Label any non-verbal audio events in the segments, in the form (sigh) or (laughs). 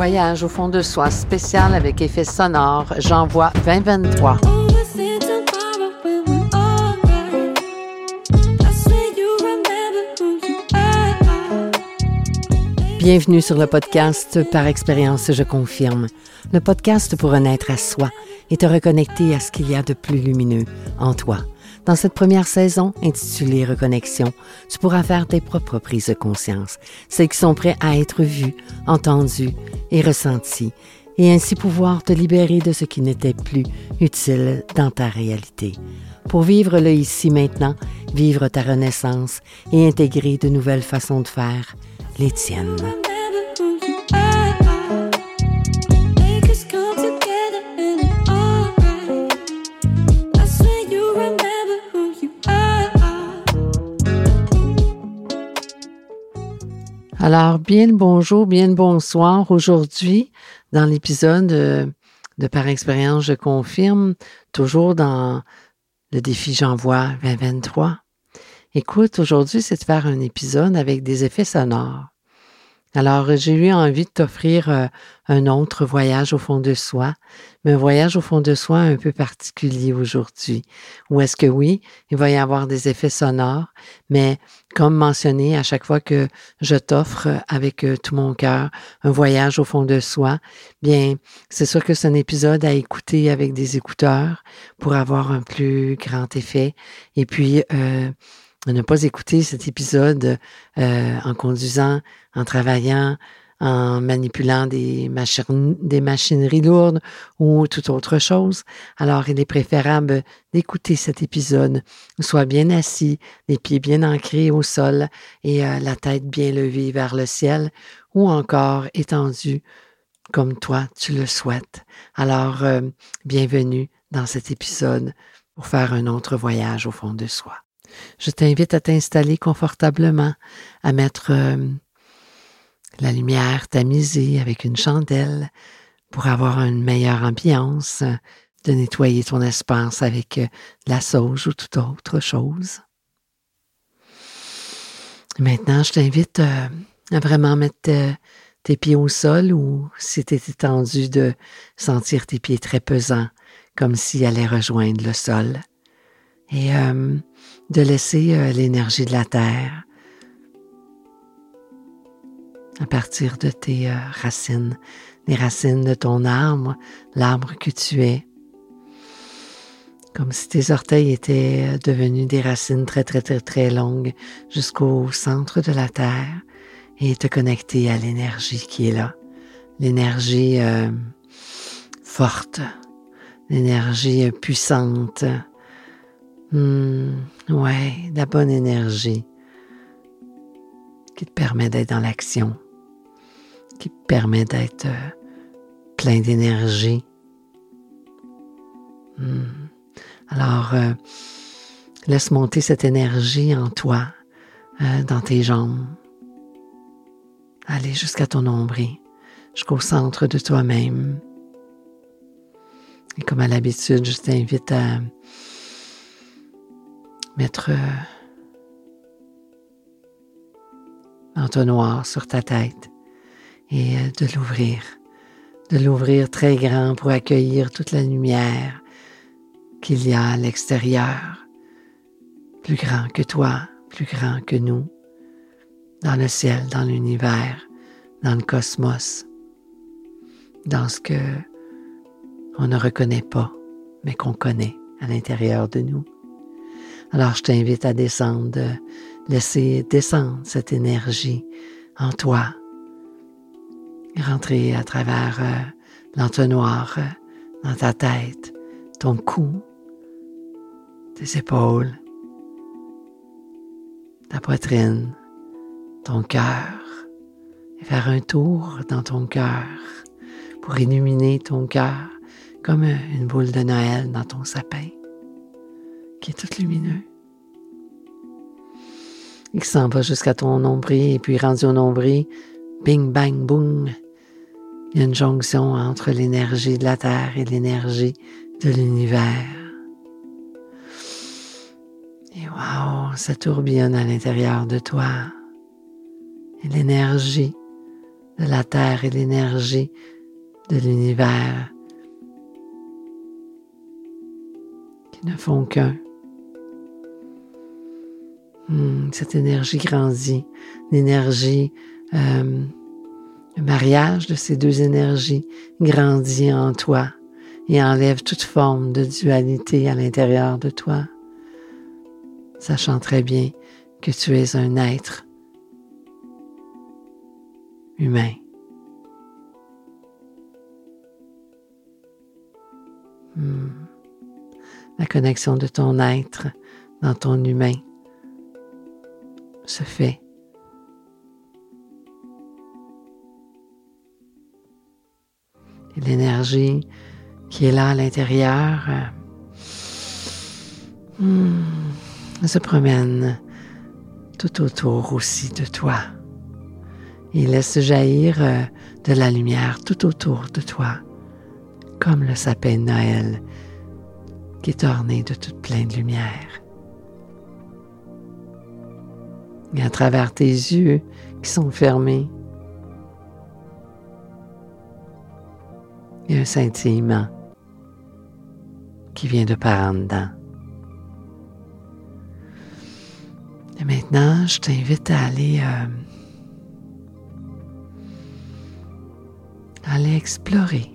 Voyage au fond de soi spécial avec effet sonore, j'envoie 2023. Bienvenue sur le podcast Par expérience, je confirme. Le podcast pour renaître à soi et te reconnecter à ce qu'il y a de plus lumineux en toi. Dans cette première saison, intitulée Reconnexion, tu pourras faire tes propres prises de conscience, celles qui sont prêtes à être vues, entendues et ressenties, et ainsi pouvoir te libérer de ce qui n'était plus utile dans ta réalité. Pour vivre le ici maintenant, vivre ta renaissance et intégrer de nouvelles façons de faire, les tiennes. Alors, bien bonjour, bien le bonsoir. Aujourd'hui, dans l'épisode de, Par expérience, je confirme, toujours dans le défi J'envoie 2023. Écoute, aujourd'hui, c'est de faire un épisode avec des effets sonores. Alors, j'ai eu envie de t'offrir euh, un autre voyage au fond de soi, mais un voyage au fond de soi un peu particulier aujourd'hui. Où est-ce que oui, il va y avoir des effets sonores, mais comme mentionné à chaque fois que je t'offre avec euh, tout mon cœur un voyage au fond de soi, bien, c'est sûr que c'est un épisode à écouter avec des écouteurs pour avoir un plus grand effet. Et puis, euh, ne pas écouter cet épisode euh, en conduisant, en travaillant, en manipulant des, des machineries lourdes ou toute autre chose. Alors, il est préférable d'écouter cet épisode, soit bien assis, les pieds bien ancrés au sol et euh, la tête bien levée vers le ciel, ou encore étendue comme toi tu le souhaites. Alors, euh, bienvenue dans cet épisode pour faire un autre voyage au fond de soi. Je t'invite à t'installer confortablement, à mettre euh, la lumière tamisée avec une chandelle pour avoir une meilleure ambiance, de nettoyer ton espace avec euh, la sauge ou toute autre chose. Maintenant, je t'invite euh, à vraiment mettre tes pieds au sol ou si tu es étendu de sentir tes pieds très pesants, comme s'ils allaient rejoindre le sol. Et de laisser euh, l'énergie de la terre à partir de tes euh, racines, les racines de ton arbre, l'arbre que tu es, comme si tes orteils étaient euh, devenus des racines très très très très longues jusqu'au centre de la terre et te connecter à l'énergie qui est là, l'énergie forte, l'énergie puissante, Hmm, ouais, la bonne énergie qui te permet d'être dans l'action, qui te permet d'être euh, plein d'énergie. Hmm. Alors, euh, laisse monter cette énergie en toi, euh, dans tes jambes. Allez jusqu'à ton nombril, jusqu'au centre de toi-même. Et comme à l'habitude, je t'invite à mettre un entonnoir sur ta tête et euh, de l'ouvrir, de l'ouvrir très grand pour accueillir toute la lumière qu'il y a à l'extérieur, plus grand que toi, plus grand que nous, dans le ciel, dans l'univers, dans le cosmos, dans ce que on ne reconnaît pas, mais qu'on connaît à l'intérieur de nous. Alors je t'invite à descendre, laisser descendre cette énergie en toi, rentrer à travers euh, l'entonnoir euh, dans ta tête, ton cou, tes épaules, ta poitrine, ton cœur, et faire un tour dans ton cœur pour illuminer ton cœur comme une boule de Noël dans ton sapin qui tout lumineux. Il s'en va jusqu'à ton nombril, et puis rendu au nombril, bing, bang, boum. Il y a une jonction entre l'énergie de la Terre et l'énergie de l'univers. Et waouh, ça tourbillonne à l'intérieur de toi. Et l'énergie de la Terre et l'énergie de l'univers qui ne font qu'un. Cette énergie grandit, l'énergie, euh, le mariage de ces deux énergies grandit en toi et enlève toute forme de dualité à l'intérieur de toi, sachant très bien que tu es un être humain. Hmm. La connexion de ton être dans ton humain se fait. Et l'énergie qui est là à l'intérieur euh, hmm, se promène tout autour aussi de toi. Il laisse jaillir euh, de la lumière tout autour de toi, comme le sapin de Noël qui est orné de toute pleine lumière. Et à travers tes yeux qui sont fermés, il y a un scintillement qui vient de par en dedans. Et maintenant, je t'invite à aller, euh, aller explorer.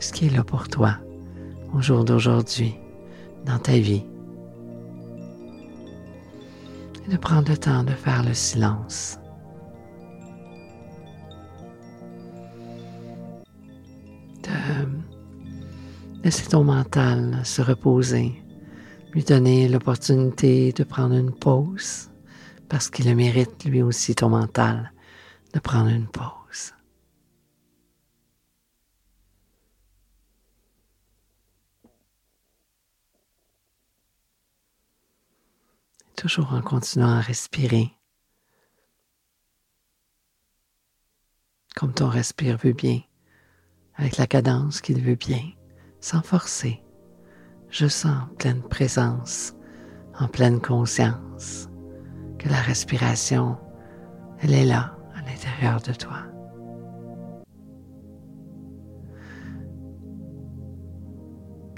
Ce qui est là pour toi au jour d'aujourd'hui ta vie. Et de prendre le temps de faire le silence. De laisser ton mental se reposer, lui donner l'opportunité de prendre une pause, parce qu'il le mérite lui aussi, ton mental, de prendre une pause. Toujours en continuant à respirer. Comme ton respire veut bien, avec la cadence qu'il veut bien, sans forcer. Je sens pleine présence, en pleine conscience, que la respiration, elle est là, à l'intérieur de toi.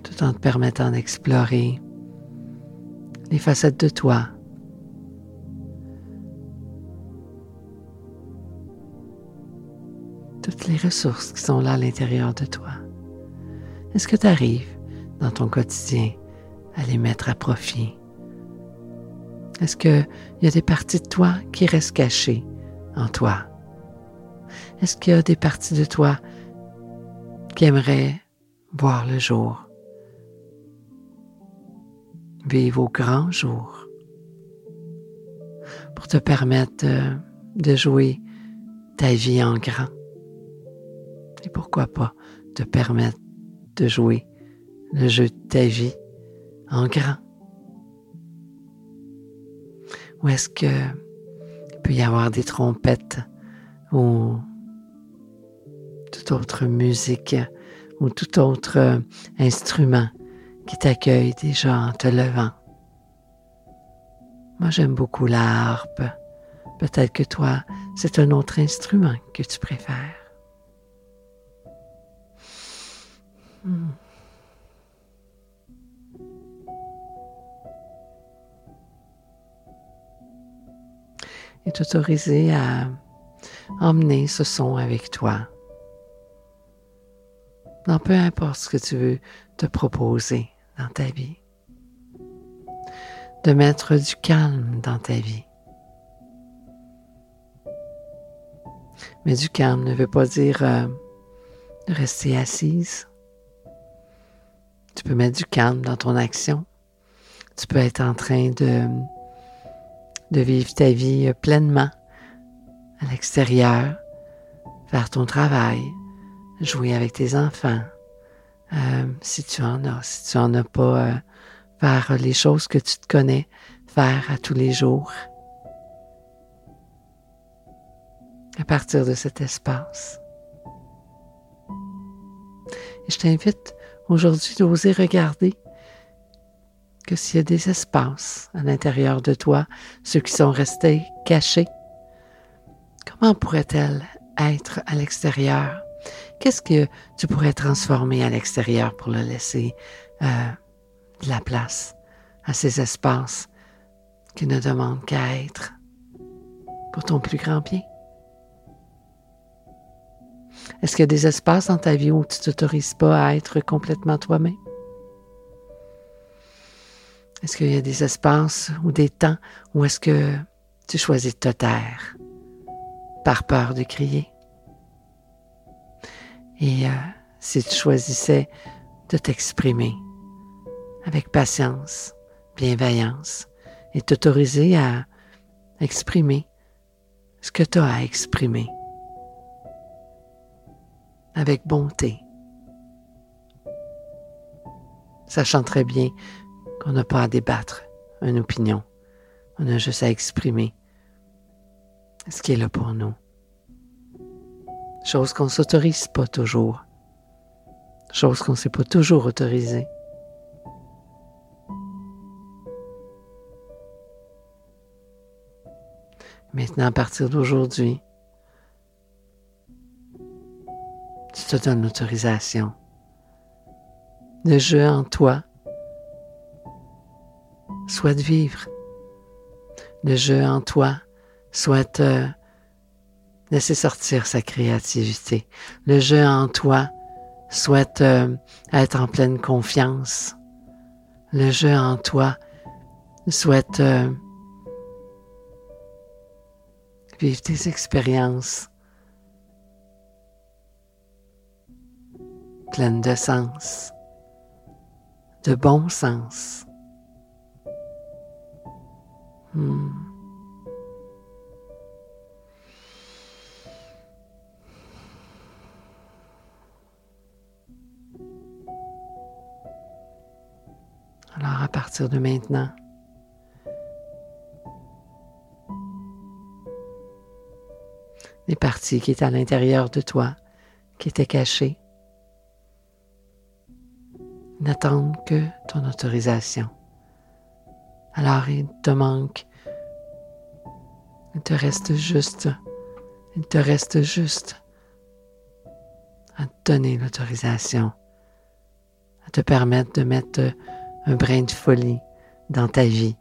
Tout en te permettant d'explorer les facettes de toi. Toutes les ressources qui sont là à l'intérieur de toi. Est-ce que tu arrives dans ton quotidien à les mettre à profit? Est-ce qu'il y a des parties de toi qui restent cachées en toi? Est-ce qu'il y a des parties de toi qui aimeraient voir le jour? Vivre au grand jour pour te permettre de, jouer ta vie en grand. Et pourquoi pas te permettre de jouer le jeu de ta vie en grand? Ou est-ce que il peut y avoir des trompettes ou toute autre musique ou tout autre instrument qui t'accueille déjà en te levant. Moi, j'aime beaucoup la harpe. Peut-être que toi, c'est un autre instrument que tu préfères. Hmm. Et t'autoriser à emmener ce son avec toi. Dans peu importe ce que tu veux te proposer dans ta vie. De mettre du calme dans ta vie. Mais du calme ne veut pas dire euh, rester assise. Tu peux mettre du calme dans ton action. Tu peux être en train de, de vivre ta vie pleinement à l'extérieur, faire ton travail, jouer avec tes enfants, euh, si tu en as, si tu en as pas, euh, faire les choses que tu te connais faire à tous les jours. À partir de cet espace. Et je t'invite aujourd'hui d'oser regarder que s'il y a des espaces à l'intérieur de toi, ceux qui sont restés cachés, comment pourrait-elle être à l'extérieur? Qu'est-ce que tu pourrais transformer à l'extérieur pour le laisser euh, de la place à ces espaces qui ne demandent qu'à être pour ton plus grand bien? Est-ce qu'il y a des espaces dans ta vie où tu ne t'autorises pas à être complètement toi-même? Est-ce qu'il y a des espaces ou des temps où est-ce que tu choisis de te taire par peur de crier? Et euh, si tu choisissais de t'exprimer avec patience, bienveillance et t'autoriser à exprimer ce que tu as à exprimer avec bonté, sachant très bien qu'on n'a pas à débattre une opinion, on a juste à exprimer ce qui est là pour nous. Chose qu'on s'autorise pas toujours, chose qu'on ne s'est pas toujours autorisée. Maintenant, à partir d'aujourd'hui, tu te donnes l'autorisation. Le jeu en toi souhaite vivre. Le jeu en toi souhaite euh, laisser sortir sa créativité. Le jeu en toi souhaite euh, être en pleine confiance. Le jeu en toi souhaite euh, vivre des expériences pleines de sens, de bon sens. Hmm. Partir de maintenant, les parties qui étaient à l'intérieur de toi, qui étaient cachées, n'attendent que ton autorisation. Alors il te manque, il te reste juste, il te reste juste à donner l'autorisation, à te permettre de mettre un brin de folie dans ta vie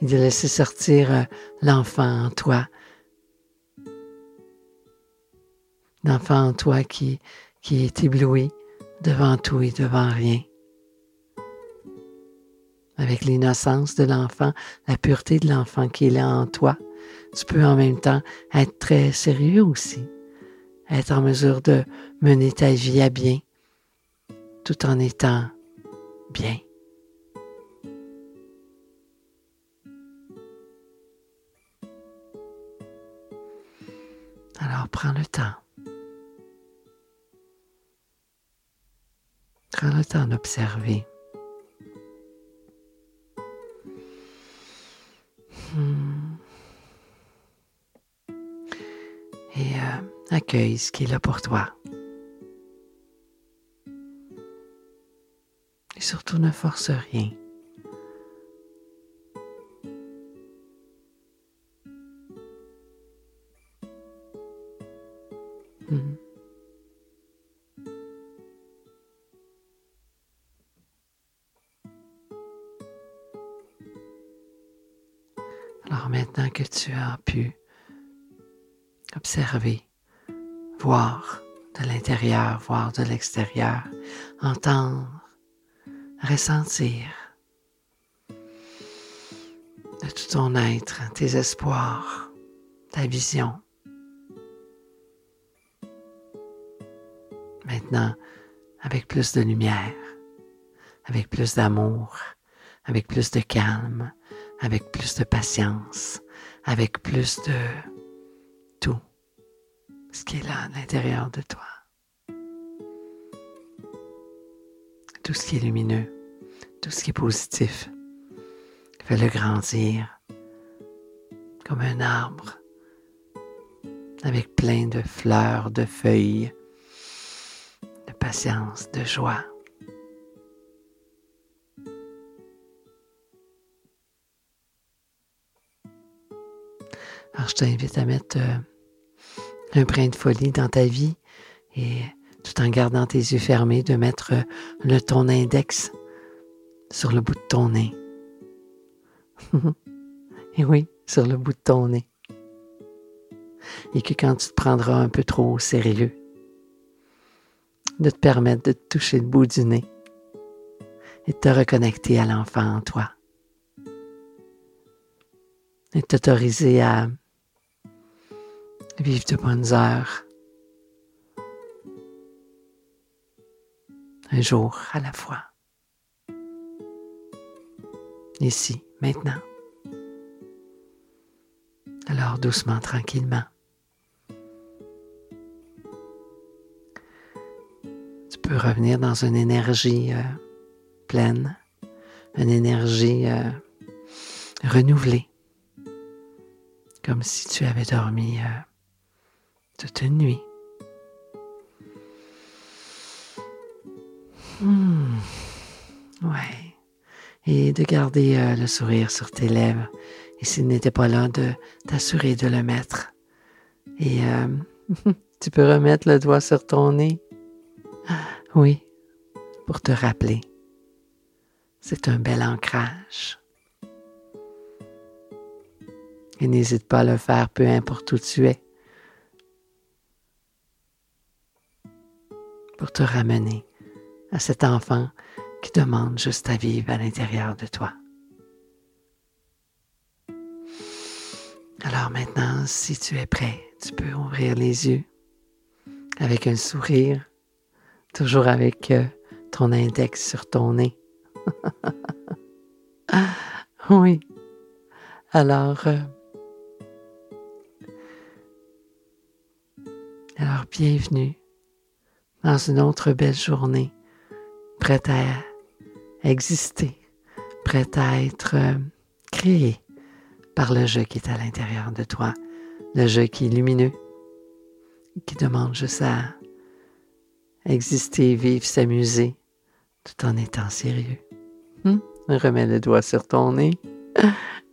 et de laisser sortir euh, l'enfant en toi. L'enfant en toi qui, qui est ébloui devant tout et devant rien avec l'innocence de l'enfant, la pureté de l'enfant qui est là en toi, tu peux en même temps être très sérieux aussi, être en mesure de mener ta vie à bien, tout en étant bien. Alors prends le temps. Prends le temps d'observer. Et euh, accueille ce qui est là pour toi. Et surtout ne force rien. Maintenant que tu as pu observer, voir de l'intérieur, voir de l'extérieur, entendre, ressentir de tout ton être, tes espoirs, ta vision. Maintenant, avec plus de lumière, avec plus d'amour, avec plus de calme, avec plus de patience, avec plus de tout ce qui est là à l'intérieur de toi. Tout ce qui est lumineux, tout ce qui est positif. Fais-le grandir comme un arbre avec plein de fleurs, de feuilles, de patience, de joie. Alors, je t'invite à mettre euh, un brin de folie dans ta vie et tout en gardant tes yeux fermés, de mettre euh, le ton index sur le bout de ton nez. (laughs) et oui, sur le bout de ton nez. Et que quand tu te prendras un peu trop au sérieux, de te permettre de te toucher le bout du nez et de te reconnecter à l'enfant en toi. Et t'autoriser à vivre de bonnes heures, un jour à la fois. Ici, maintenant. Alors doucement, tranquillement. Tu peux revenir dans une énergie euh, pleine, une énergie euh, renouvelée, comme si tu avais dormi euh, toute nuit. Hmm. Ouais. Et de garder euh, le sourire sur tes lèvres. Et s'il n'était pas là, de t'assurer de le mettre. Et euh, (laughs) tu peux remettre le doigt sur ton nez. (gasps) Oui, pour te rappeler. C'est un bel ancrage. Et n'hésite pas à le faire, peu importe où tu es. Pour te ramener à cet enfant qui demande juste à vivre à l'intérieur de toi. Alors maintenant, si tu es prêt, tu peux ouvrir les yeux avec un sourire, toujours avec euh, ton index sur ton nez. (laughs) oui. Alors, euh, alors bienvenue dans une autre belle journée prête à exister, prête à être euh, créée par le jeu qui est à l'intérieur de toi, le jeu qui est lumineux, qui demande juste à exister, vivre, s'amuser, tout en étant sérieux. Hum? Remets le doigt sur ton nez.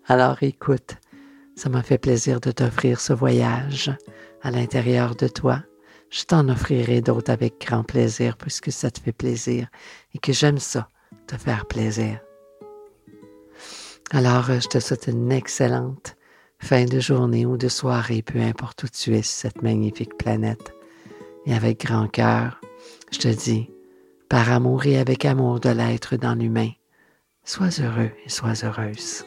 Alors écoute, ça m'a fait plaisir de t'offrir ce voyage à l'intérieur de toi je t'en offrirai d'autres avec grand plaisir puisque ça te fait plaisir et que j'aime ça, te faire plaisir. Alors, je te souhaite une excellente fin de journée ou de soirée, peu importe où tu es sur cette magnifique planète. Et avec grand cœur, je te dis, par amour et avec amour de l'être dans l'humain, sois heureux et sois heureuse.